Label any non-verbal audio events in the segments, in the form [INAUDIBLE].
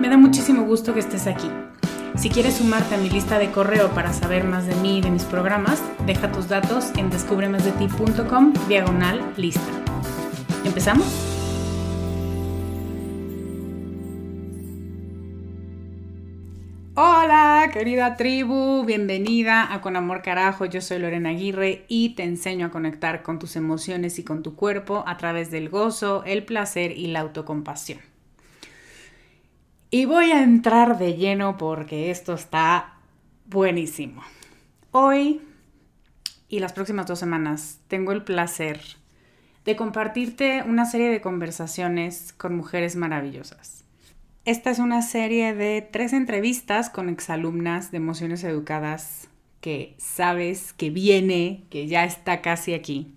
Me da muchísimo gusto que estés aquí. Si quieres sumarte a mi lista de correo para saber más de mí y de mis programas, deja tus datos en descubremasdeti.com diagonal lista. ¿Empezamos? Hola, querida tribu, bienvenida a Con Amor Carajo. Yo soy Lorena Aguirre y te enseño a conectar con tus emociones y con tu cuerpo a través del gozo, el placer y la autocompasión. Y voy a entrar de lleno porque esto está buenísimo. Hoy y las próximas dos semanas tengo el placer de compartirte una serie de conversaciones con mujeres maravillosas. Esta es una serie de tres entrevistas con exalumnas de emociones educadas que sabes que viene, que ya está casi aquí.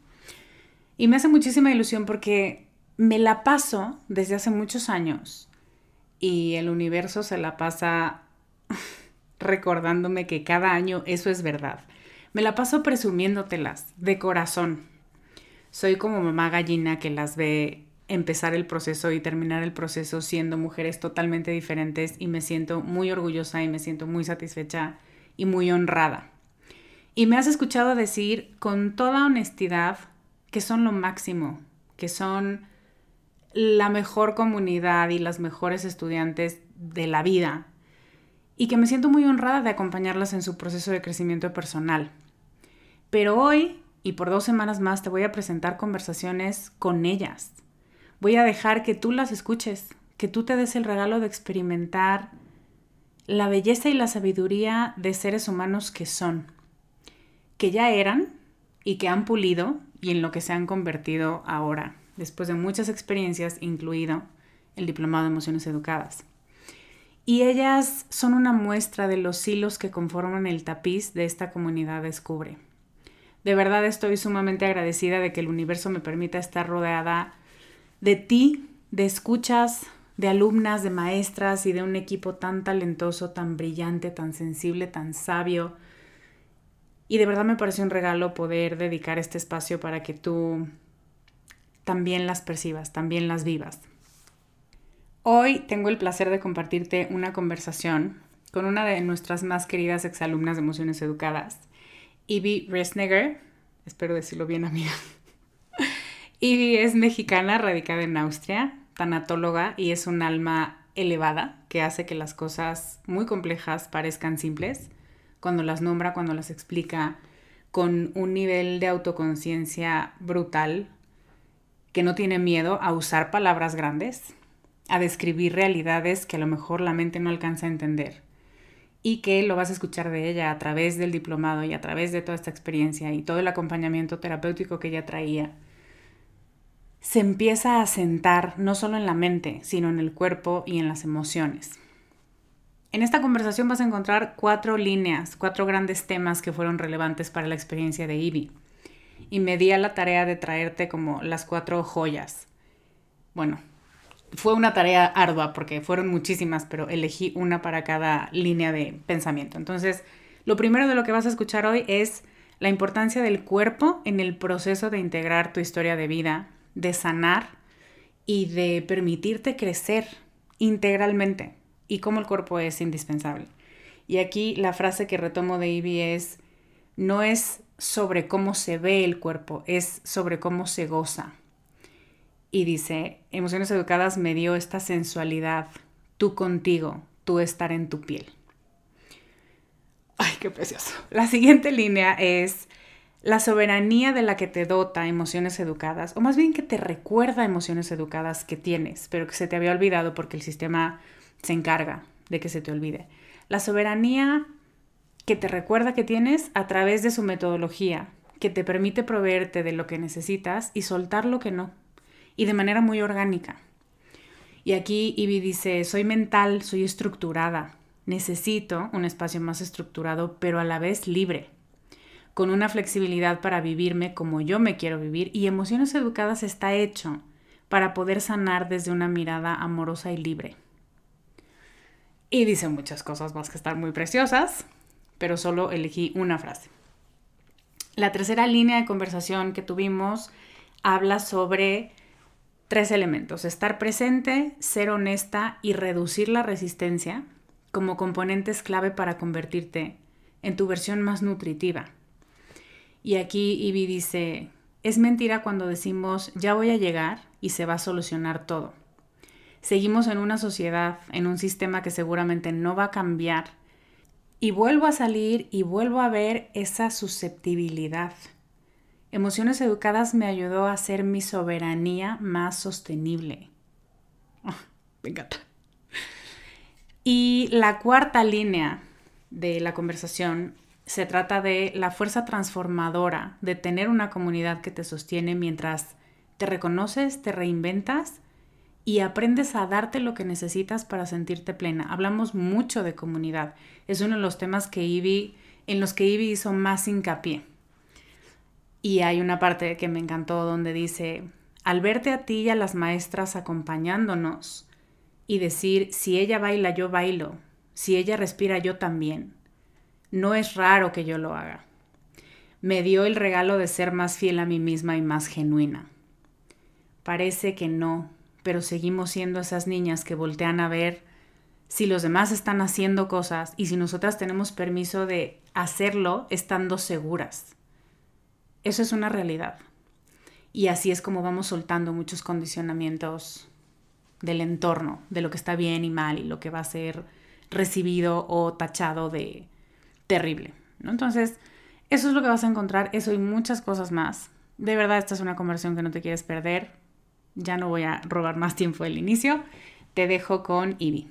Y me hace muchísima ilusión porque me la paso desde hace muchos años y el universo se la pasa [LAUGHS] recordándome que cada año eso es verdad. Me la paso presumiéndotelas de corazón. Soy como mamá gallina que las ve empezar el proceso y terminar el proceso siendo mujeres totalmente diferentes y me siento muy orgullosa y me siento muy satisfecha y muy honrada. Y me has escuchado decir con toda honestidad que son lo máximo, que son la mejor comunidad y las mejores estudiantes de la vida y que me siento muy honrada de acompañarlas en su proceso de crecimiento personal. Pero hoy y por dos semanas más te voy a presentar conversaciones con ellas. Voy a dejar que tú las escuches, que tú te des el regalo de experimentar la belleza y la sabiduría de seres humanos que son, que ya eran y que han pulido y en lo que se han convertido ahora después de muchas experiencias, incluido el Diplomado de Emociones Educadas. Y ellas son una muestra de los hilos que conforman el tapiz de esta comunidad Descubre. De verdad estoy sumamente agradecida de que el universo me permita estar rodeada de ti, de escuchas, de alumnas, de maestras y de un equipo tan talentoso, tan brillante, tan sensible, tan sabio. Y de verdad me parece un regalo poder dedicar este espacio para que tú también las percibas, también las vivas. Hoy tengo el placer de compartirte una conversación con una de nuestras más queridas exalumnas de Emociones Educadas, Ivy Resneger. Espero decirlo bien, amiga. [LAUGHS] Ivy es mexicana, radicada en Austria, tanatóloga y es un alma elevada que hace que las cosas muy complejas parezcan simples cuando las nombra, cuando las explica, con un nivel de autoconciencia brutal, que no tiene miedo a usar palabras grandes, a describir realidades que a lo mejor la mente no alcanza a entender y que lo vas a escuchar de ella a través del diplomado y a través de toda esta experiencia y todo el acompañamiento terapéutico que ella traía, se empieza a sentar no solo en la mente, sino en el cuerpo y en las emociones. En esta conversación vas a encontrar cuatro líneas, cuatro grandes temas que fueron relevantes para la experiencia de Ivy. Y me di a la tarea de traerte como las cuatro joyas. Bueno, fue una tarea ardua porque fueron muchísimas, pero elegí una para cada línea de pensamiento. Entonces, lo primero de lo que vas a escuchar hoy es la importancia del cuerpo en el proceso de integrar tu historia de vida, de sanar y de permitirte crecer integralmente y cómo el cuerpo es indispensable. Y aquí la frase que retomo de Ivy es, no es sobre cómo se ve el cuerpo, es sobre cómo se goza y dice, Emociones Educadas me dio esta sensualidad, tú contigo, tú estar en tu piel. Ay, qué precioso. La siguiente línea es la soberanía de la que te dota emociones educadas, o más bien que te recuerda emociones educadas que tienes, pero que se te había olvidado porque el sistema se encarga de que se te olvide. La soberanía que te recuerda que tienes a través de su metodología, que te permite proveerte de lo que necesitas y soltar lo que no y de manera muy orgánica. Y aquí Ivy dice, soy mental, soy estructurada, necesito un espacio más estructurado, pero a la vez libre, con una flexibilidad para vivirme como yo me quiero vivir y emociones educadas está hecho para poder sanar desde una mirada amorosa y libre. Y dice muchas cosas más que están muy preciosas, pero solo elegí una frase. La tercera línea de conversación que tuvimos habla sobre tres elementos, estar presente, ser honesta y reducir la resistencia como componentes clave para convertirte en tu versión más nutritiva. Y aquí Ivy dice, es mentira cuando decimos ya voy a llegar y se va a solucionar todo. Seguimos en una sociedad, en un sistema que seguramente no va a cambiar. Y vuelvo a salir y vuelvo a ver esa susceptibilidad Emociones Educadas me ayudó a hacer mi soberanía más sostenible. Ah, me encanta. Y la cuarta línea de la conversación se trata de la fuerza transformadora de tener una comunidad que te sostiene mientras te reconoces, te reinventas y aprendes a darte lo que necesitas para sentirte plena. Hablamos mucho de comunidad. Es uno de los temas que Ivy, en los que Ivy hizo más hincapié. Y hay una parte que me encantó donde dice, al verte a ti y a las maestras acompañándonos y decir, si ella baila, yo bailo, si ella respira, yo también, no es raro que yo lo haga. Me dio el regalo de ser más fiel a mí misma y más genuina. Parece que no, pero seguimos siendo esas niñas que voltean a ver si los demás están haciendo cosas y si nosotras tenemos permiso de hacerlo estando seguras. Eso es una realidad. Y así es como vamos soltando muchos condicionamientos del entorno, de lo que está bien y mal y lo que va a ser recibido o tachado de terrible. ¿no? Entonces, eso es lo que vas a encontrar, eso y muchas cosas más. De verdad, esta es una conversión que no te quieres perder. Ya no voy a robar más tiempo del inicio. Te dejo con Ivy.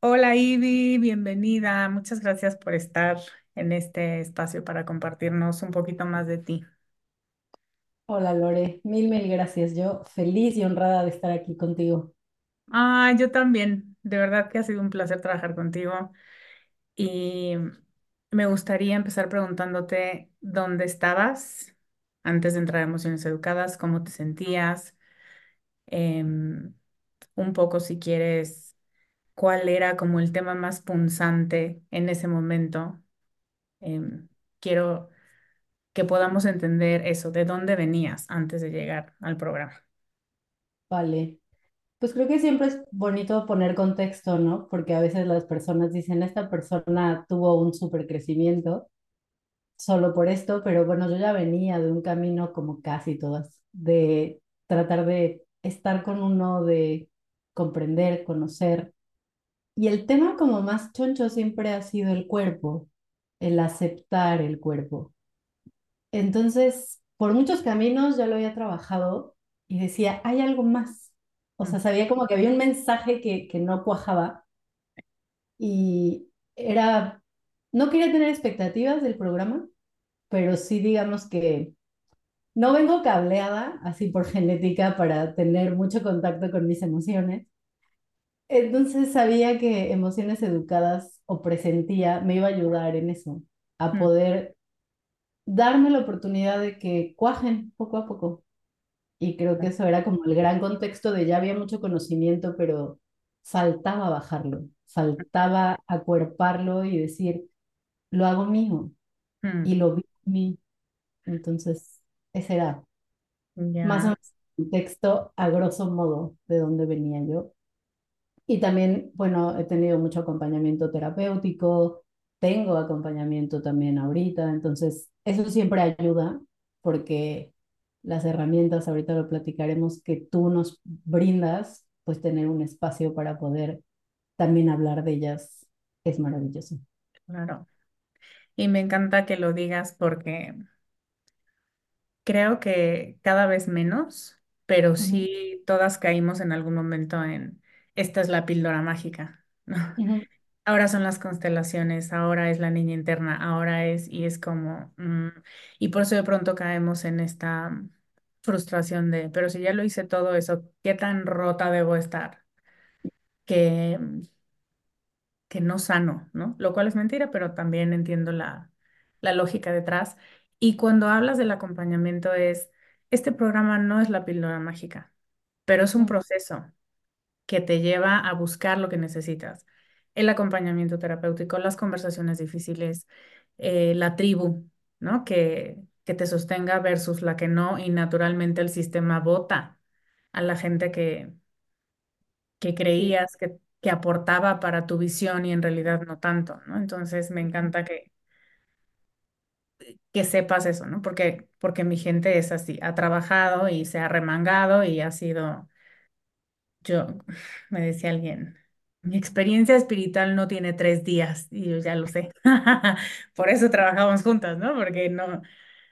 Hola Ivy, bienvenida. Muchas gracias por estar en este espacio para compartirnos un poquito más de ti. Hola Lore, mil, mil gracias. Yo feliz y honrada de estar aquí contigo. Ah, yo también. De verdad que ha sido un placer trabajar contigo. Y me gustaría empezar preguntándote dónde estabas antes de entrar a Emociones Educadas, cómo te sentías, em, un poco si quieres, cuál era como el tema más punzante en ese momento Em, quiero que podamos entender eso, de dónde venías antes de llegar al programa. Vale. Pues creo que siempre es bonito poner contexto, ¿no? Porque a veces las personas dicen, esta persona tuvo un súper crecimiento solo por esto, pero bueno, yo ya venía de un camino como casi todas, de tratar de estar con uno, de comprender, conocer. Y el tema como más choncho siempre ha sido el cuerpo, el aceptar el cuerpo. Entonces, por muchos caminos ya lo había trabajado y decía, hay algo más. O sea, sabía como que había un mensaje que, que no cuajaba y era, no quería tener expectativas del programa, pero sí digamos que no vengo cableada así por genética para tener mucho contacto con mis emociones. Entonces sabía que emociones educadas o presentía me iba a ayudar en eso, a Mm, poder darme la oportunidad de que cuajen poco a poco. Y creo que eso era como el gran contexto de ya había mucho conocimiento, pero faltaba bajarlo, faltaba acuerparlo y decir, lo hago mío mm, y lo vi mí. Entonces, ese era más o menos el contexto a grosso modo de dónde venía yo. Y también, bueno, he tenido mucho acompañamiento terapéutico, tengo acompañamiento también ahorita, entonces eso siempre ayuda porque las herramientas, ahorita lo platicaremos, que tú nos brindas, pues tener un espacio para poder también hablar de ellas es maravilloso. claro. Y me encanta que lo digas porque creo que cada vez menos, pero Ujú, sí todas caímos en algún momento en esta es la píldora mágica, [LAUGHS] ¿no? ujú, Ahora son las constelaciones, ahora es la niña interna, ahora es, y es como, mm, y por eso de pronto caemos en esta frustración de, pero si ya lo hice todo eso, ¿qué tan rota debo estar? Que, que no sano, ¿no? Lo cual es mentira, pero también entiendo la, la lógica detrás. Y cuando hablas del acompañamiento es, este programa no es la píldora mágica, pero es un proceso que te lleva a buscar lo que necesitas. El acompañamiento terapéutico, las conversaciones difíciles, eh, la tribu, ¿no? Que, que te sostenga versus la que no, y naturalmente el sistema vota a la gente que, que creías que, que aportaba para tu visión y en realidad no tanto, ¿no? Entonces me encanta que, que sepas eso, ¿no? Porque, porque mi gente es así, ha trabajado y se ha remangado y ha sido Yo, [LAUGHS] me decía alguien, mi experiencia espiritual no tiene tres días y yo ya lo sé. [LAUGHS] Por eso trabajamos juntas, ¿no? Porque no,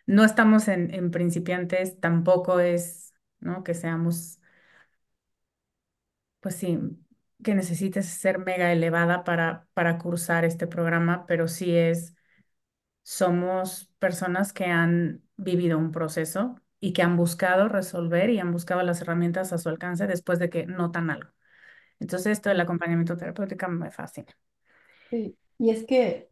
no estamos en, en principiantes, tampoco es, ¿no? Que seamos, pues sí, que necesites ser mega elevada para, para cursar este programa, pero sí es, somos personas que han vivido un proceso y que han buscado resolver y han buscado las herramientas a su alcance después de que notan algo. Entonces, esto del acompañamiento terapéutico me fascina. Sí. Y es que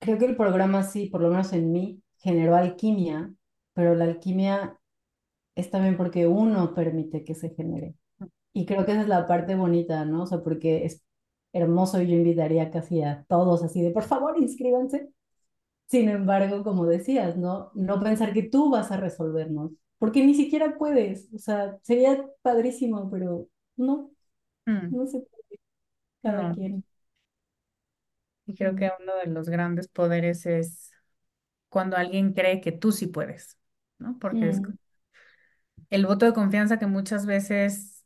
creo que el programa sí, por lo menos en mí, generó alquimia, pero la alquimia es también porque uno permite que se genere. Y creo que esa es la parte bonita, ¿no? O sea, porque es hermoso y yo invitaría casi a todos así de, por favor, inscríbanse. Sin embargo, como decías, ¿no? No pensar que tú vas a resolvernos, porque ni siquiera puedes. O sea, sería padrísimo, pero no, Mm, no se puede, cada no, quien. y creo Mm, que uno de los grandes poderes es cuando alguien cree que tú sí puedes, ¿no? Porque es mm, el voto de confianza que muchas veces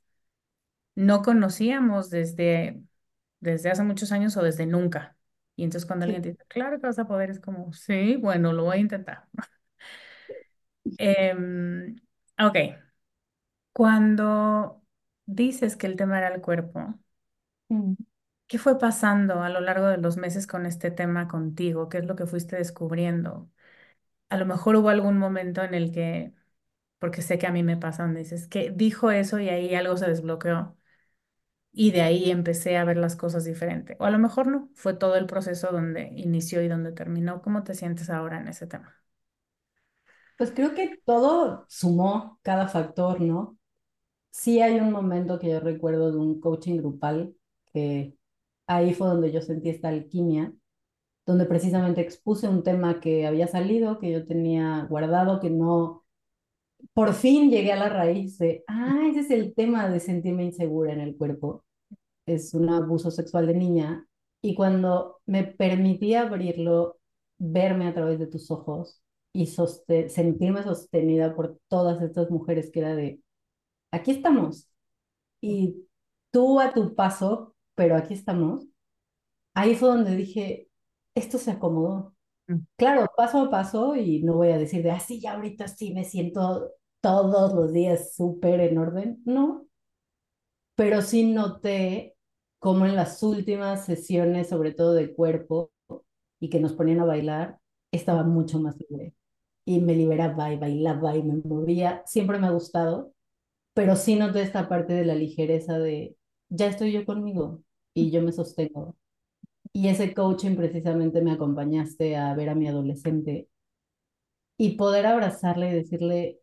no conocíamos desde, desde hace muchos años o desde nunca. Y entonces cuando alguien te dice, claro que vas a poder, es como, sí, bueno, lo voy a intentar. [LAUGHS] Em, ok, cuando dices que el tema era el cuerpo, Mm, ¿qué fue pasando a lo largo de los meses con este tema contigo? ¿Qué es lo que fuiste descubriendo? A lo mejor hubo algún momento en el que, porque sé que a mí me pasa, donde dices que dijo eso y ahí algo se desbloqueó y de ahí empecé a ver las cosas diferente. O a lo mejor no, fue todo el proceso donde inició y donde terminó. ¿Cómo te sientes ahora en ese tema? Pues creo que todo sumó cada factor, ¿no? Sí hay un momento que yo recuerdo de un coaching grupal, que ahí fue donde yo sentí esta alquimia, donde precisamente expuse un tema que había salido, que yo tenía guardado, que no, por fin llegué a la raíz de, ah, ese es el tema de sentirme insegura en el cuerpo. Es un abuso sexual de niña. Y cuando me permití abrirlo, verme a través de tus ojos y sentirme sostenida por todas estas mujeres que era de, aquí estamos. Y tú a tu paso, pero aquí estamos. Ahí fue donde dije, esto se acomodó. Claro, paso a paso y no voy a decir de, así ah, ya ahorita sí me siento todos los días súper en orden, no, pero sí noté como en las últimas sesiones, sobre todo de cuerpo, y que nos ponían a bailar, estaba mucho más libre. Y me liberaba y bailaba y me movía. Siempre me ha gustado, pero sí noté esta parte de la ligereza de, ya estoy yo conmigo y yo me sostengo. Y ese coaching precisamente me acompañaste a ver a mi adolescente y poder abrazarle y decirle,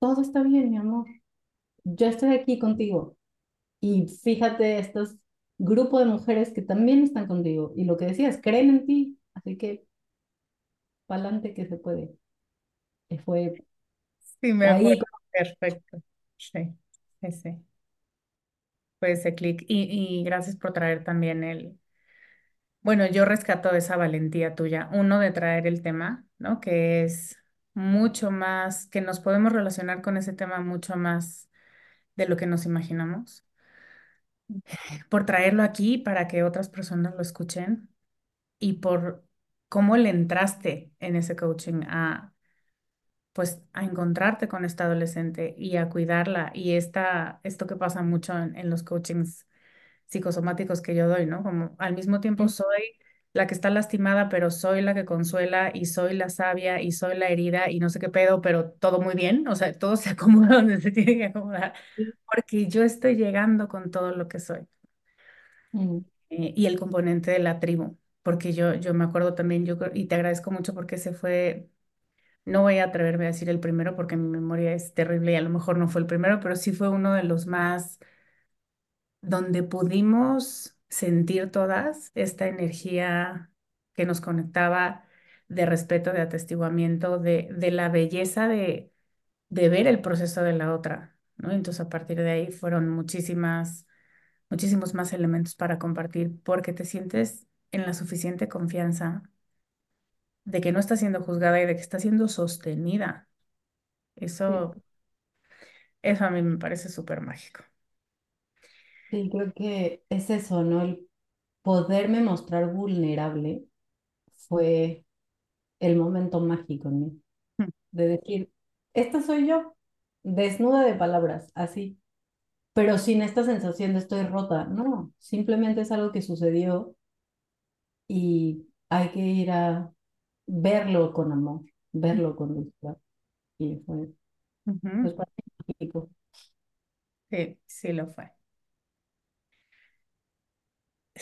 todo está bien, mi amor. Yo estoy aquí contigo. Y fíjate, estos grupo de mujeres que también están contigo. Y lo que decías, creen en ti. Así que, pa'lante que se puede. Y fue sí, me ahí. Perfecto. Sí, sí, sí. Fue ese clic. Y, y gracias por traer también el, bueno, yo rescato esa valentía tuya. Uno de traer el tema, ¿no? Que es mucho más, que nos podemos relacionar con ese tema mucho más de lo que nos imaginamos. [LAUGHS] Por traerlo aquí para que otras personas lo escuchen y por cómo le entraste en ese coaching a, pues, a encontrarte con esta adolescente y a cuidarla. Y esta, esto que pasa mucho en, en los coachings psicosomáticos que yo doy, ¿no? Como al mismo tiempo soy la que está lastimada, pero soy la que consuela y soy la sabia y soy la herida y no sé qué pedo, pero todo muy bien, o sea, todo se [LAUGHS] acomoda donde se tiene que acomodar, porque yo estoy llegando con todo lo que soy. Mm. Eh, y el componente de la tribu, porque yo, yo me acuerdo también, yo, y te agradezco mucho porque se fue, no voy a atreverme a decir el primero porque mi memoria es terrible y a lo mejor no fue el primero, pero sí fue uno de los más, donde pudimos sentir todas esta energía que nos conectaba de respeto, de atestiguamiento, de, de la belleza de, de ver el proceso de la otra, ¿no? Entonces a partir de ahí fueron muchísimas, muchísimos más elementos para compartir porque te sientes en la suficiente confianza de que no está siendo juzgada y de que está siendo sostenida. Eso, eso a mí me parece súper mágico. Sí, creo que es eso, ¿no? El poderme mostrar vulnerable fue el momento mágico en mí. Hmm. De decir, esta soy yo, desnuda de palabras, así. Pero sin esta sensación de estoy rota. No, simplemente es algo que sucedió y hay que ir a verlo con amor, verlo con dulzura. Y fue, pues, mágico. Sí, sí lo fue.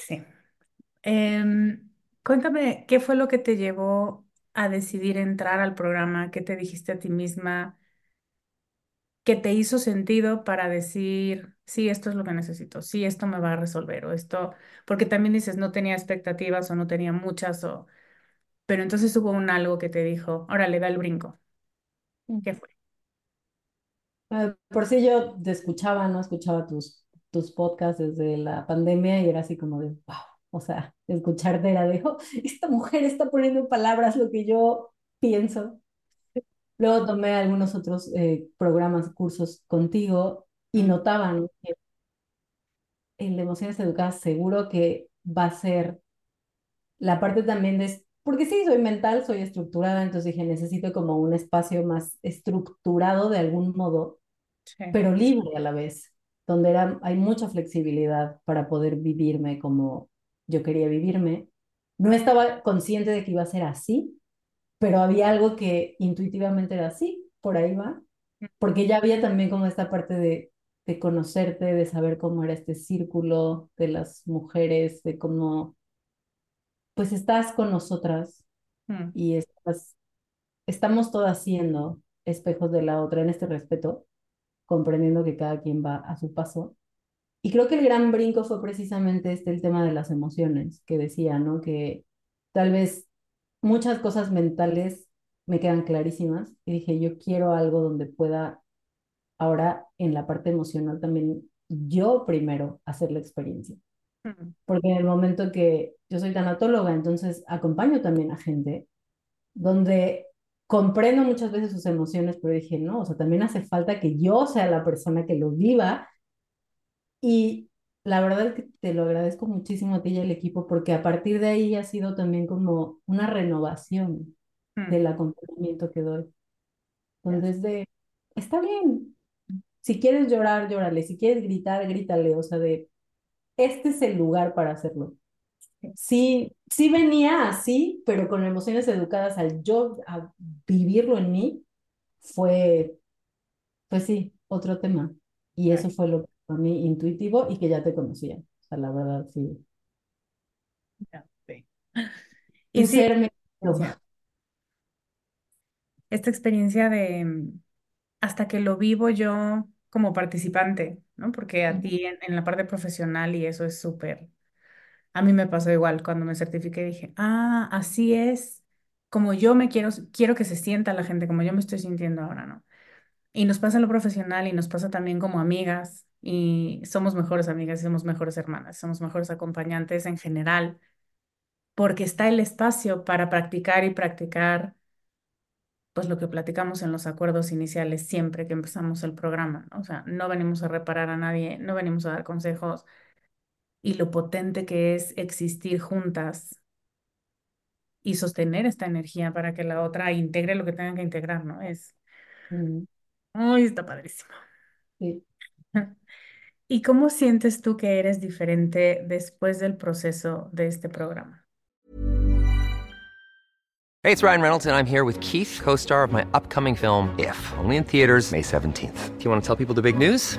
Sí. Em, cuéntame, ¿qué fue lo que te llevó a decidir entrar al programa? ¿Qué te dijiste a ti misma? ¿Qué te hizo sentido para decir, sí, esto es lo que necesito, sí, esto me va a resolver o esto, porque también dices, no tenía expectativas o no tenía muchas o, pero entonces hubo un algo que te dijo, ahora le da el brinco. ¿Qué fue? Ah, por si yo te escuchaba, ¿no? Escuchaba tus tus podcasts desde la pandemia y era así como de, wow, o sea, escucharte era de, oh, esta mujer está poniendo en palabras lo que yo pienso. Luego tomé algunos otros eh, programas, cursos contigo y notaban que el de emociones educadas seguro que va a ser la parte también de, porque sí, soy mental, soy estructurada, entonces dije, necesito como un espacio más estructurado de algún modo, pero libre a la vez donde era, hay mucha flexibilidad para poder vivirme como yo quería vivirme. No estaba consciente de que iba a ser así, pero había algo que intuitivamente era así, por ahí va, porque ya había también como esta parte de, de conocerte, de saber cómo era este círculo de las mujeres, de cómo, pues estás con nosotras mm. y estás, estamos todas siendo espejos de la otra en este respeto comprendiendo que cada quien va a su paso. Y creo que el gran brinco fue precisamente este, el tema de las emociones, que decía, ¿no? Que tal vez muchas cosas mentales me quedan clarísimas y dije, yo quiero algo donde pueda ahora en la parte emocional también yo primero hacer la experiencia. Mm, Porque en el momento que yo soy tanatóloga, entonces acompaño también a gente donde comprendo muchas veces sus emociones, pero dije, no, o sea, también hace falta que yo sea la persona que lo viva y la verdad es que te lo agradezco muchísimo a ti y al equipo porque a partir de ahí ha sido también como una renovación mm, del acompañamiento que doy. Entonces, de, está bien, si quieres llorar, llórale, si quieres gritar, grítale, o sea, de, este es el lugar para hacerlo. Sí, Sí, venía así, pero con emociones educadas al yo a vivirlo en mí, fue, pues sí, otro tema. Y eso fue lo que para mí intuitivo y que ya te conocía. O sea, la verdad, sí. ya, sí. [LAUGHS] Y sí, esta experiencia de mm, hasta que lo vivo yo como participante, ¿no? Porque a ti en, en la parte profesional y eso es súper, a mí me pasó igual cuando me certifiqué, dije, ah, así es como yo me quiero, quiero que se sienta la gente, como yo me estoy sintiendo ahora, ¿no? Y nos pasa lo profesional y nos pasa también como amigas y somos mejores amigas somos mejores hermanas, somos mejores acompañantes en general, porque está el espacio para practicar y practicar pues lo que platicamos en los acuerdos iniciales siempre que empezamos el programa, ¿no? O sea, no venimos a reparar a nadie, no venimos a dar consejos y lo potente que es existir juntas y sostener esta energía para que la otra integre lo que tenga que integrar, ¿no? Es, Mm, uy, está padrísimo. sí. [LAUGHS] ¿Y cómo sientes tú que eres diferente después del proceso de este programa? Hey, it's Ryan Reynolds, and I'm here with Keith, co star of my upcoming film, If, only in theaters, May 17th. Do you want to tell people the big news?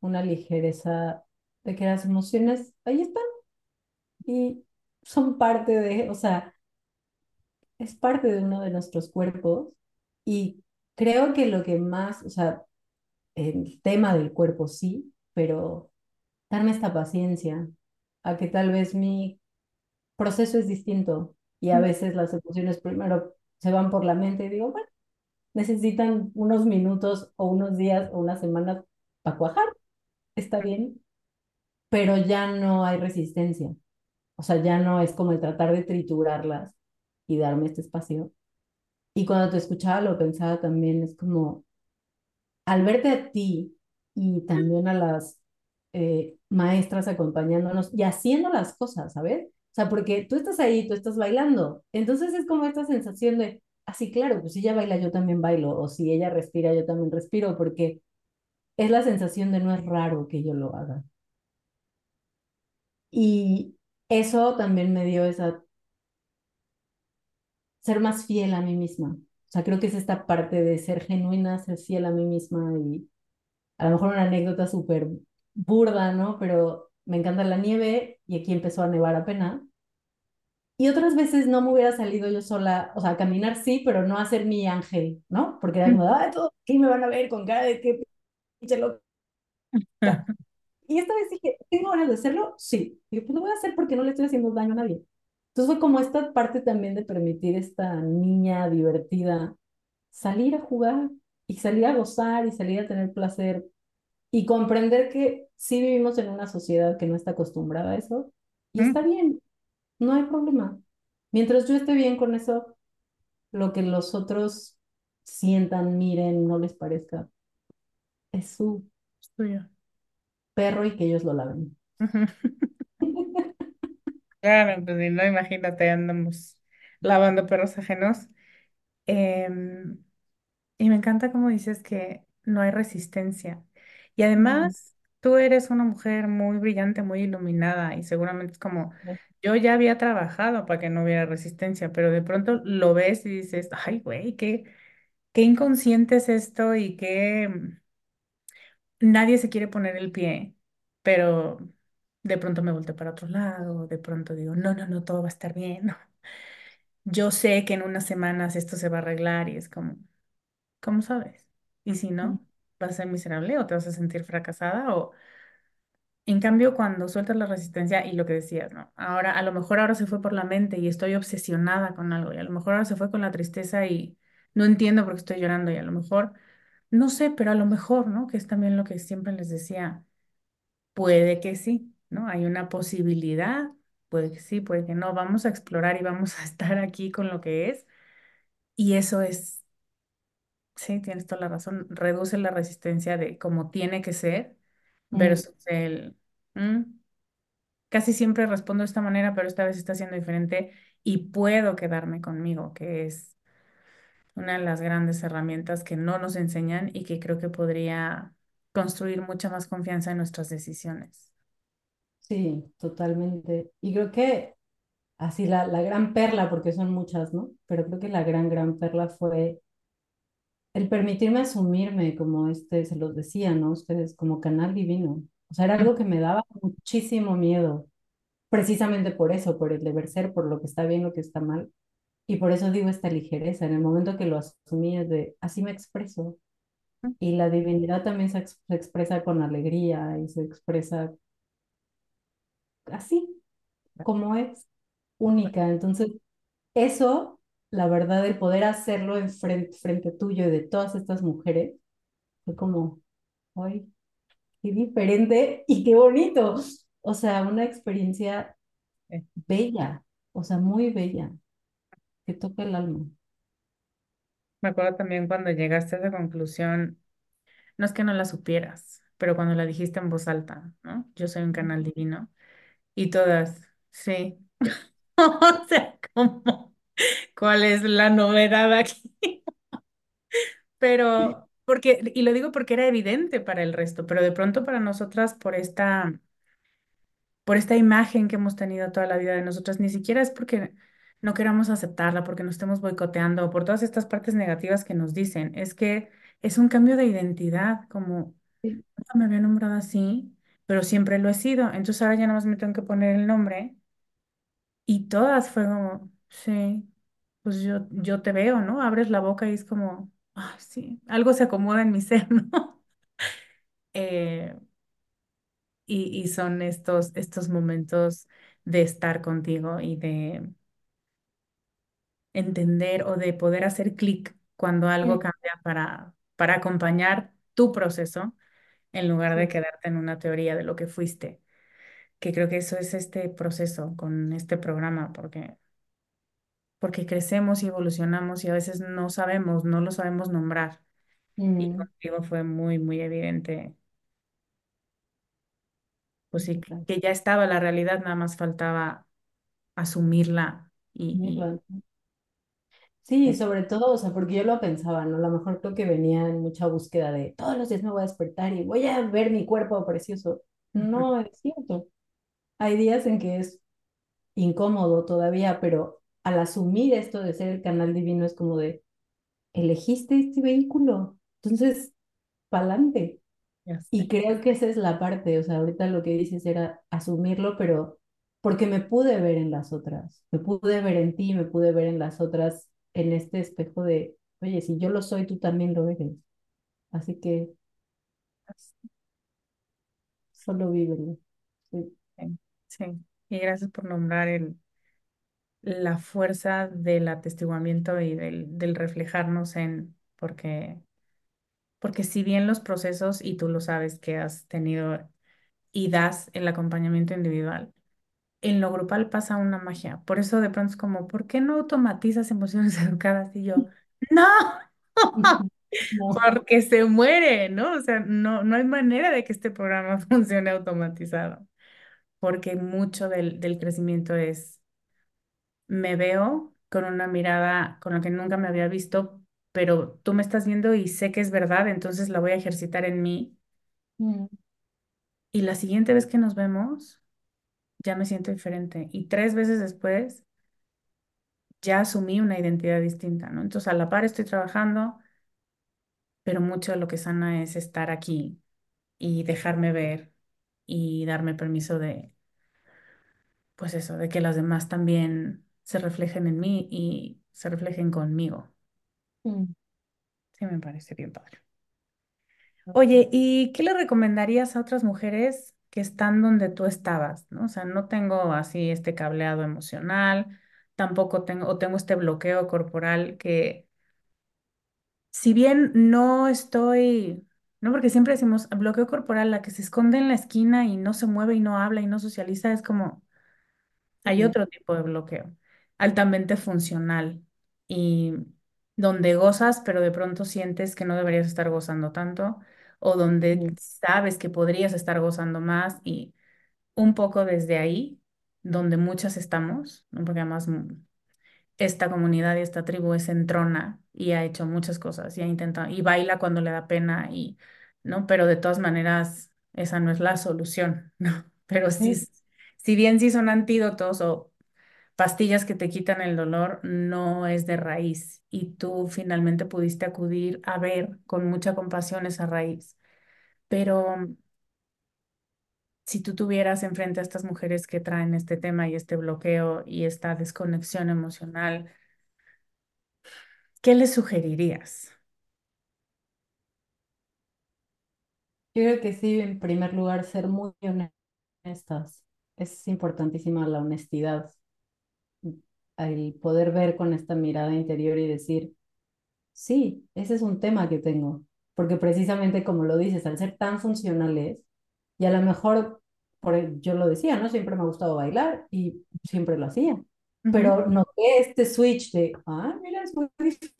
una ligereza de que las emociones ahí están y son parte de, o sea, es parte de uno de nuestros cuerpos y creo que lo que más, o sea, el tema del cuerpo sí, pero darme esta paciencia a que tal vez mi proceso es distinto y a veces las emociones primero se van por la mente y digo, bueno, necesitan unos minutos o unos días o unas semanas para cuajar, está bien, pero ya no hay resistencia. O sea, ya no es como el tratar de triturarlas y darme este espacio. Y cuando te escuchaba lo pensaba también, es como, al verte a ti y también a las eh, maestras acompañándonos y haciendo las cosas, ¿sabes? O sea, porque tú estás ahí, tú estás bailando. Entonces es como esta sensación de, así, claro, pues si ella baila, yo también bailo, o si ella respira, yo también respiro, porque es la sensación de no es raro que yo lo haga. Y eso también me dio esa, ser más fiel a mí misma. O sea, creo que es esta parte de ser genuina, ser fiel a mí misma y a lo mejor una anécdota súper burda, ¿no? Pero me encanta la nieve y aquí empezó a nevar apenas. Y otras veces no me hubiera salido yo sola, o sea, a caminar sí, pero no a ser mi ángel, ¿no? Porque era como, todos aquí me van a ver con cara de que loca. [LAUGHS] Y esta vez dije, ¿tengo ganas de hacerlo? Sí. Y pues lo voy a hacer porque no le estoy haciendo daño a nadie. Entonces fue como esta parte también de permitir a esta niña divertida salir a jugar y salir a gozar y salir a tener placer y comprender que sí vivimos en una sociedad que no está acostumbrada a eso y está bien, no hay problema. Mientras yo esté bien con eso, lo que los otros sientan, miren, no les parezca, es su Es tuyo. perro y que ellos lo laven. Claro, [LAUGHS] pues si no, imagínate, andamos lavando perros ajenos. Em, y me encanta cómo dices que no hay resistencia. Y Mm, además, tú eres una mujer muy brillante, muy iluminada y seguramente es como, yo ya había trabajado para que no hubiera resistencia, pero de pronto lo ves y dices, ay, güey, qué, qué inconsciente es esto y que nadie se quiere poner el pie, pero de pronto me volteo para otro lado, de pronto digo, no, no, no, todo va a estar bien. Yo sé que en unas semanas esto se va a arreglar y es como, ¿cómo sabes? Y si no, vas a ser miserable o te vas a sentir fracasada o en cambio cuando sueltas la resistencia y lo que decías, ¿no? Ahora, a lo mejor ahora se fue por la mente y estoy obsesionada con algo y a lo mejor ahora se fue con la tristeza y no entiendo por qué estoy llorando y a lo mejor, no sé, pero a lo mejor, ¿no? Que es también lo que siempre les decía, puede que sí, ¿no? Hay una posibilidad, puede que sí, puede que no, vamos a explorar y vamos a [LAUGHS] estar aquí con lo que es y eso es Sí, tienes toda la razón. Reduce la resistencia de como tiene que ser Mm, versus el "Mm, casi siempre respondo de esta manera, pero esta vez está siendo diferente y puedo quedarme conmigo, que es una de las grandes herramientas que no nos enseñan y que creo que podría construir mucha más confianza en nuestras decisiones. sí, totalmente. Y creo que así la, la gran perla, porque son muchas, ¿no? Pero creo que la gran, gran perla fue el permitirme asumirme como este, se los decía, ¿no? Ustedes como canal divino. O sea, era algo que me daba muchísimo miedo, precisamente por eso, por el deber ser, por lo que está bien, lo que está mal. Y por eso digo esta ligereza. En el momento que lo asumí es de, así me expreso. Y la divinidad también se, ex- se expresa con alegría y se expresa así, como es, única. Entonces, eso, la verdad, el poder hacerlo en frente, frente tuyo y de todas estas mujeres, fue como, ay, qué diferente y qué bonito. O sea, una experiencia eh, bella, o sea, muy bella, que toca el alma. Me acuerdo también cuando llegaste a esa conclusión, no es que no la supieras, pero cuando la dijiste en voz alta, ¿no? Yo soy un canal divino y todas, sí. [LAUGHS] O sea, como, ¿cuál es la novedad aquí? Pero, porque, y lo digo porque era evidente para el resto, pero de pronto para nosotras, por esta, por esta imagen que hemos tenido toda la vida de nosotras, ni siquiera es porque no queramos aceptarla, porque nos estemos boicoteando, por todas estas partes negativas que nos dicen, es que es un cambio de identidad, como Sí. nunca me había nombrado así, pero siempre lo he sido, entonces ahora ya nada más me tengo que poner el nombre Y todas fue como, sí, pues yo, yo te veo, ¿no? Abres la boca y es como, ah, sí, algo se acomoda en mi [LAUGHS] ser, ¿no? Eh, y, y son estos, estos momentos de estar contigo y de entender o de poder hacer clic cuando algo Mm, cambia para, para acompañar tu proceso en lugar de sí. quedarte en una teoría de lo que fuiste, que creo que eso es este proceso con este programa, porque porque crecemos y evolucionamos y a veces no sabemos, no lo sabemos nombrar. Y Mm, contigo fue muy, muy evidente, pues sí, que ya estaba la realidad, nada más faltaba asumirla y, y Sí, sobre todo, o sea, porque yo lo pensaba, ¿no? A lo mejor creo que venía en mucha búsqueda de todos los días me voy a despertar y voy a ver mi cuerpo precioso. No es cierto. Hay días en que es incómodo todavía, pero al asumir esto de ser el canal divino es como de, elegiste este vehículo, entonces, pa'lante. Y creo que esa es la parte, o sea, ahorita lo que dices era asumirlo, pero porque me pude ver en las otras, me pude ver en ti, me pude ver en las otras, en este espejo de, oye, si yo lo soy, tú también lo eres. Así que solo. Sí. Sí, sí. Y gracias por nombrar el, la fuerza del atestiguamiento y del, del reflejarnos en, porque, porque si bien los procesos, y tú lo sabes que has tenido y das el acompañamiento individual, en lo grupal pasa una magia. Por eso de pronto es como, ¿por qué no automatizas emociones [LAUGHS] educadas? Y yo, [LAUGHS] no, porque se muere, ¿no? O sea, no, no hay manera de que este programa [LAUGHS] funcione automatizado, porque mucho del, del crecimiento es, me veo con una mirada con la que nunca me había visto, pero tú me estás viendo y sé que es verdad, entonces la voy a ejercitar en mí. Mm, Y la siguiente vez que nos vemos, ya me siento diferente. Y tres veces después ya asumí una identidad distinta, ¿no? Entonces, a la par estoy trabajando, pero mucho de lo que sana es estar aquí y dejarme ver y darme permiso de, pues eso, de que las demás también se reflejen en mí y se reflejen conmigo. Mm. Sí, me parece bien padre. Oye, ¿y qué le recomendarías a otras mujeres que están donde tú estabas, ¿no? O sea, no tengo así este cableado emocional, tampoco tengo, o tengo este bloqueo corporal que, si bien no estoy, no, porque siempre decimos bloqueo corporal, la que se esconde en la esquina y no se mueve y no habla y no socializa, es como, hay otro tipo de bloqueo, altamente funcional y donde gozas, pero de pronto sientes que no deberías estar gozando tanto, o donde sabes que podrías estar gozando más y un poco desde ahí, donde muchas estamos, ¿no? Porque además esta comunidad y esta tribu es entrona y ha hecho muchas cosas y ha intentado, y baila cuando le da pena y, ¿no? Pero de todas maneras, esa no es la solución, [LAUGHS] ¿no? Pero sí, si bien sí son antídotos o pastillas que te quitan el dolor, no es de raíz y tú finalmente pudiste acudir a ver con mucha compasión esa raíz. Pero mm, si tú tuvieras enfrente a estas mujeres que traen este tema y este bloqueo y esta desconexión emocional, ¿qué les sugerirías? Yo creo que sí, en primer lugar, ser muy honestas. Es importantísima la honestidad, el poder ver con esta mirada interior y decir, sí, ese es un tema que tengo, porque precisamente como lo dices, al ser tan funcionales, y a lo mejor, por, el- yo lo decía, ¿no? Siempre me ha gustado bailar y siempre lo hacía, Ujú, pero noté este switch de, ah, mira, es muy diferente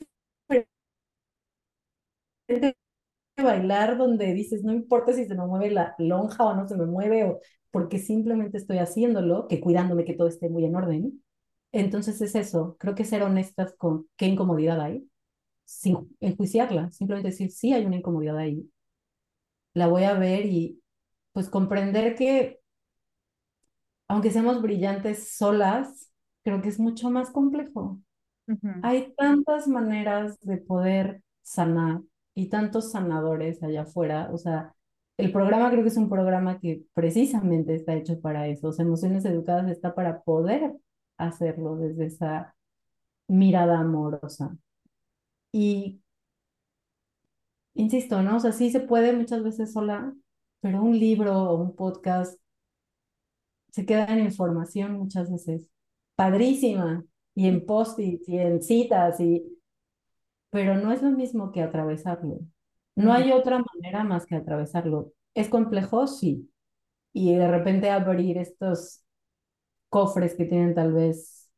bailar donde dices, no importa si se me mueve la lonja o no se me mueve, o porque simplemente estoy haciéndolo, que cuidándome que todo esté muy en orden. Entonces es eso, creo que ser honestas con qué incomodidad hay, sin enjuiciarla, simplemente decir, sí hay una incomodidad ahí, la voy a ver y pues comprender que aunque seamos brillantes solas, creo que es mucho más complejo. Hay tantas maneras de poder sanar y tantos sanadores allá afuera. O sea, el programa creo que es un programa que precisamente está hecho para eso. O sea, Emociones Educadas está para poder hacerlo desde esa mirada amorosa. Y insisto, ¿no? O sea, sí se puede muchas veces sola, pero un libro o un podcast se queda en información muchas veces padrísima y en post-its y en citas y pero no es lo mismo que atravesarlo. No hay otra manera más que atravesarlo. ¿Es complejo? Sí. Y de repente abrir estos cofres que tienen tal vez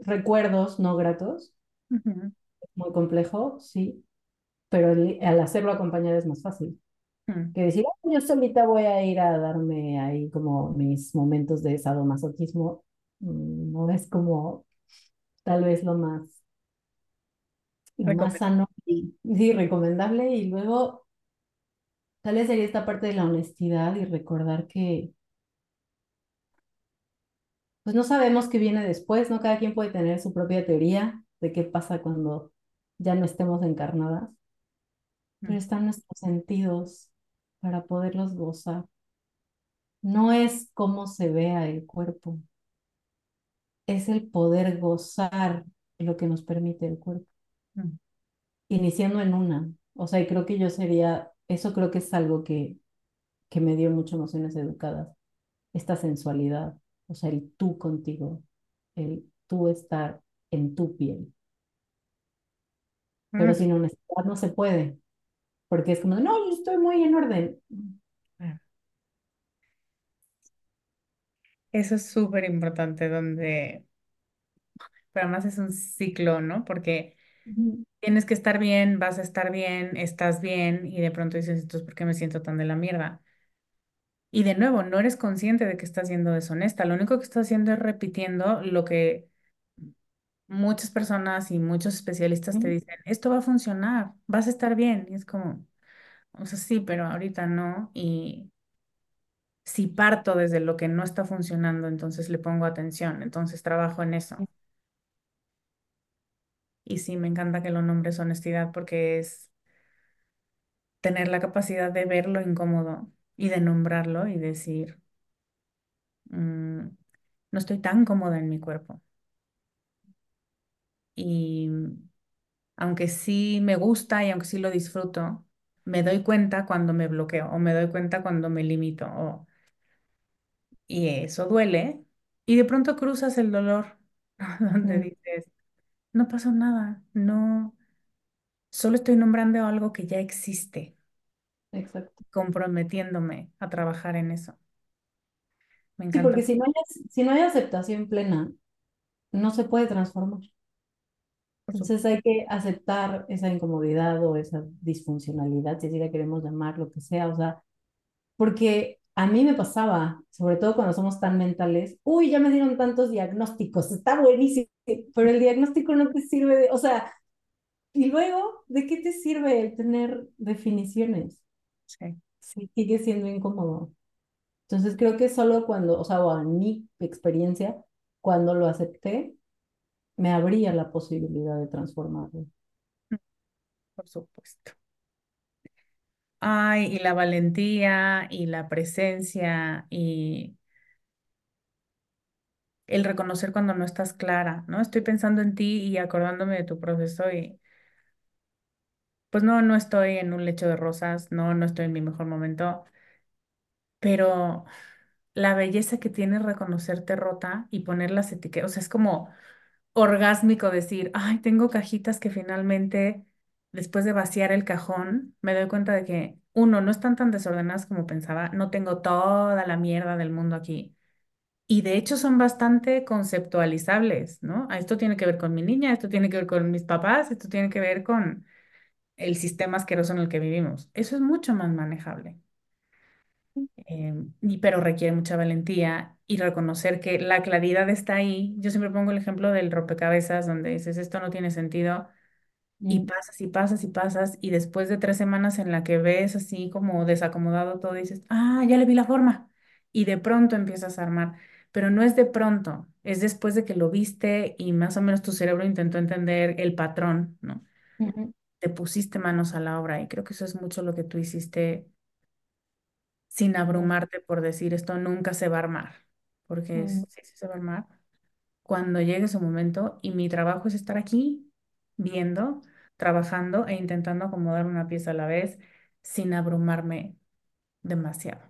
recuerdos no gratos, muy complejo, sí, pero el- al hacerlo acompañar es más fácil ujú, que decir, "Ah, yo solita voy a ir a darme ahí como mis momentos de sadomasoquismo. Mm, No es como tal vez lo más, lo más sano y sí, recomendable. Y luego Tal vez sería esta parte de la honestidad y recordar que, pues no sabemos qué viene después, ¿no? Cada quien puede tener su propia teoría de qué pasa cuando ya no estemos encarnadas, pero están nuestros sentidos para poderlos gozar. No es cómo se vea el cuerpo, es el poder gozar lo que nos permite el cuerpo, ujú, iniciando en una. O sea, y creo que yo sería, eso creo que es algo que, que me dio mucho emociones educadas esta sensualidad, o sea, el tú contigo, el tú estar en tu piel. Pero ujú. sin honestidad no se puede, porque es como, no, yo estoy muy en orden. Eso es súper importante, donde, pero además es un ciclo, ¿no? Porque tienes que estar bien, vas a estar bien, estás bien, y de pronto dices, entonces, ¿por qué me siento tan de la mierda? Y de nuevo, no eres consciente de que estás siendo deshonesta. Lo único que estás haciendo es repitiendo lo que muchas personas y muchos especialistas te dicen, esto va a funcionar, vas a estar bien. Y es como, o sea, sí, pero ahorita no. Y si parto desde lo que no está funcionando, entonces le pongo atención, entonces trabajo en eso. Y sí, me encanta que lo nombres honestidad porque es tener la capacidad de ver lo incómodo y de nombrarlo y decir, mm, no estoy tan cómoda en mi cuerpo. Y aunque sí me gusta y aunque sí lo disfruto, me doy cuenta cuando me bloqueo o me doy cuenta cuando me limito o- y eso duele. Y de pronto cruzas el dolor [LAUGHS] donde Mm, dices, no pasó nada, no, solo estoy nombrando algo que ya existe, Exacto. comprometiéndome a trabajar en eso. Me Sí, porque encanta. si no hay, si no hay aceptación plena, no se puede transformar. Entonces hay que aceptar esa incomodidad o esa disfuncionalidad, si así la queremos llamar, lo que sea, o sea, porque a mí me pasaba, sobre todo cuando somos tan mentales, uy, ya me dieron tantos diagnósticos, está buenísimo, pero el diagnóstico no te sirve de, o sea, y luego, ¿de qué te sirve el tener definiciones? Sí. Sí, sigue siendo incómodo. Entonces creo que solo cuando, o sea, o en mi experiencia, cuando lo acepté, me abría la posibilidad de transformarlo. Por supuesto. Ay, y la valentía y la presencia y el reconocer cuando no estás clara, ¿no? Estoy pensando en ti y acordándome de tu proceso y pues no, no estoy en un lecho de rosas, no, no estoy en mi mejor momento, pero la belleza que tiene reconocerte rota y poner las etiquetas, o sea, es como orgásmico decir, ay, tengo cajitas que finalmente, después de vaciar el cajón, me doy cuenta de que, uno, no están tan desordenadas como pensaba, no tengo toda la mierda del mundo aquí. Y de hecho son bastante conceptualizables, ¿no? Esto tiene que ver con mi niña, esto tiene que ver con mis papás, esto tiene que ver con el sistema asqueroso en el que vivimos. Eso es mucho más manejable. Eh, y, pero requiere mucha valentía y reconocer que la claridad está ahí. Yo siempre pongo el ejemplo del rompecabezas donde dices, esto no tiene sentido, y pasas y pasas y pasas, y después de tres semanas en la que ves así como desacomodado todo, dices, ah, ya le vi la forma, y de pronto empiezas a armar. Pero no es de pronto, es después de que lo viste y más o menos tu cerebro intentó entender el patrón, ¿no? Te pusiste manos a la obra y creo que eso es mucho lo que tú hiciste sin abrumarte por decir esto nunca se va a armar, porque mm, sí, sí se va a armar cuando llegue su momento y mi trabajo es estar aquí viendo, trabajando e intentando acomodar una pieza a la vez sin abrumarme demasiado.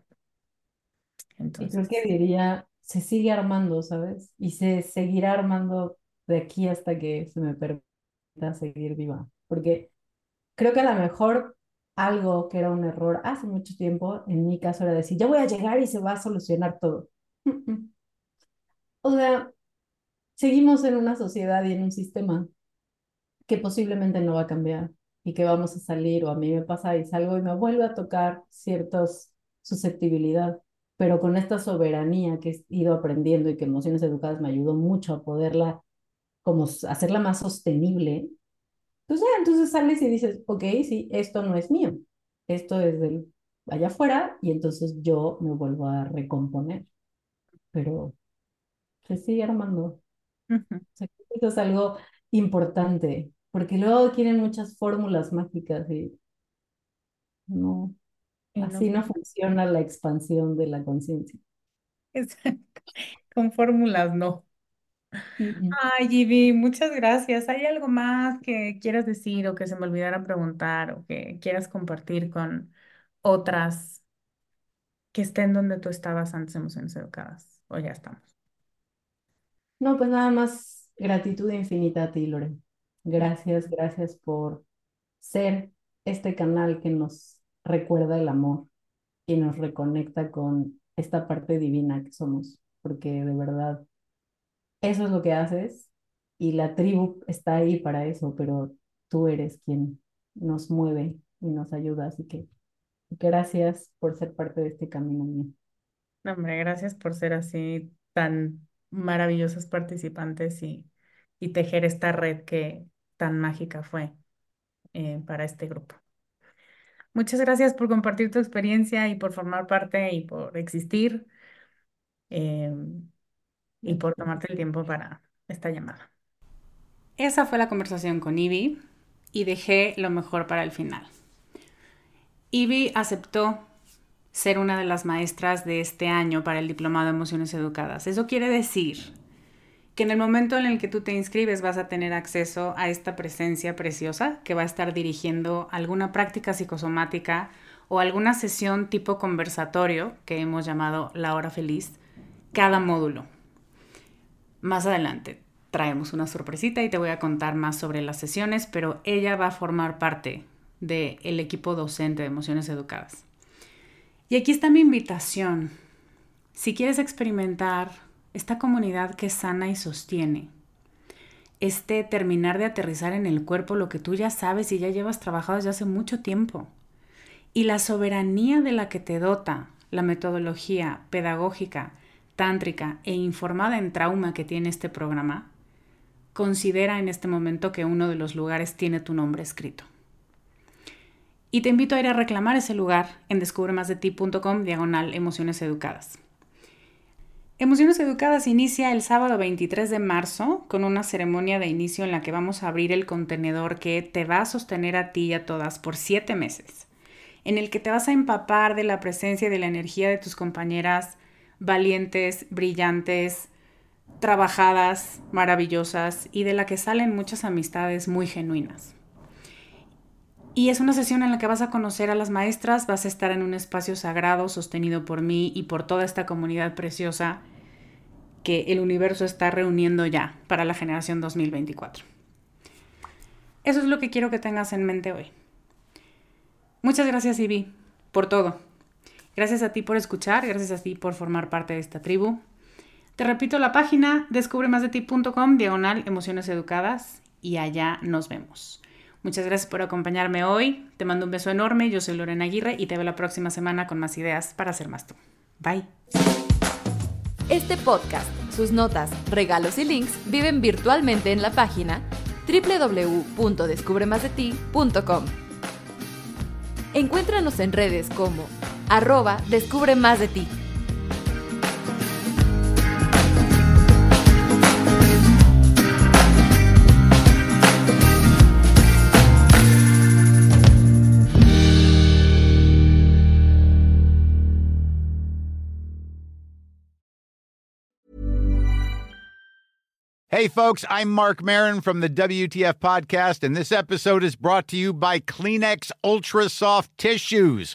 Y creo que Entonces, diría, se sigue armando, ¿sabes? Y se seguirá armando de aquí hasta que se me permita seguir viva. Porque creo que a lo mejor algo que era un error hace mucho tiempo, en mi caso era decir, ya voy a llegar y se va a solucionar todo. O sea, seguimos en una sociedad y en un sistema que posiblemente no va a cambiar y que vamos a salir, o a mí me pasa y salgo y me vuelve a tocar ciertas susceptibilidad, pero con esta soberanía que he ido aprendiendo y que Emociones Educadas me ayudó mucho a poderla, como hacerla más sostenible, pues ya, entonces sales y dices, ok, sí, esto no es mío, esto es del allá afuera y entonces yo me vuelvo a recomponer, pero se sigue armando. O sea, Esto es algo importante, porque luego quieren muchas fórmulas mágicas y no, y no así no funciona la expansión de la conciencia. Exacto. Con fórmulas no. Ay, Gibi, muchas gracias. ¿Hay algo más que quieras decir o que se me olvidara preguntar o que quieras compartir con otras que estén donde tú estabas antes de Emociones Educadas? O ya estamos. No, pues nada más gratitud infinita a ti, Lore. Gracias, gracias por ser este canal que nos recuerda el amor y nos reconecta con esta parte divina que somos, porque de verdad eso es lo que haces y la tribu está ahí para eso, pero tú eres quien nos mueve y nos ayuda, así que gracias por ser parte de este camino mío. Hombre, gracias por ser así tan maravillosos participantes y, y tejer esta red que tan mágica fue eh, para este grupo. Muchas gracias por compartir tu experiencia y por formar parte y por existir eh, y por tomarte el tiempo para esta llamada. Esa fue la conversación con Ivy y dejé lo mejor para el final. Ivy aceptó ser una de las maestras de este año para el Diplomado de Emociones Educadas. Eso quiere decir que en el momento en el que tú te inscribes vas a tener acceso a esta presencia preciosa que va a estar dirigiendo alguna práctica psicosomática o alguna sesión tipo conversatorio que hemos llamado la hora feliz, cada módulo. Más adelante traemos una sorpresita y te voy a contar más sobre las sesiones, pero ella va a formar parte del equipo docente de emociones educadas. Y aquí está mi invitación. Si quieres experimentar esta comunidad que sana y sostiene, este terminar de aterrizar en el cuerpo lo que tú ya sabes y ya llevas trabajado desde hace mucho tiempo, y la soberanía de la que te dota la metodología pedagógica, tántrica e informada en trauma que tiene este programa, considera en este momento que uno de los lugares tiene tu nombre escrito. Y te invito a ir a reclamar ese lugar en descubremasdeti.com diagonal emociones educadas. Emociones Educadas inicia el sábado 23 de marzo con una ceremonia de inicio en la que vamos a abrir el contenedor que te va a sostener a ti y a todas por siete meses, en el que te vas a empapar de la presencia y de la energía de tus compañeras valientes, brillantes, trabajadas, maravillosas y de la que salen muchas amistades muy genuinas. Y es una sesión en la que vas a conocer a las maestras, vas a estar en un espacio sagrado sostenido por mí y por toda esta comunidad preciosa que el universo está reuniendo ya para la generación 2024. Eso es lo que quiero que tengas en mente hoy. Muchas gracias, Ivy, por todo. Gracias a ti por escuchar, gracias a ti por formar parte de esta tribu. Te repito la página descubremasdeti.com diagonal emociones educadas y allá nos vemos. Muchas gracias por acompañarme hoy. Te mando un beso enorme. Yo soy Lorena Aguirre y te veo la próxima semana con más ideas para hacer más tú. Bye. Este podcast, sus notas, regalos y links viven virtualmente en la página www.descubremasdeti.com. Encuéntranos en redes como arroba descubre más de ti. Hey, folks, I'm Mark Marin from the WTF Podcast, and this episode is brought to you by Kleenex Ultra Soft Tissues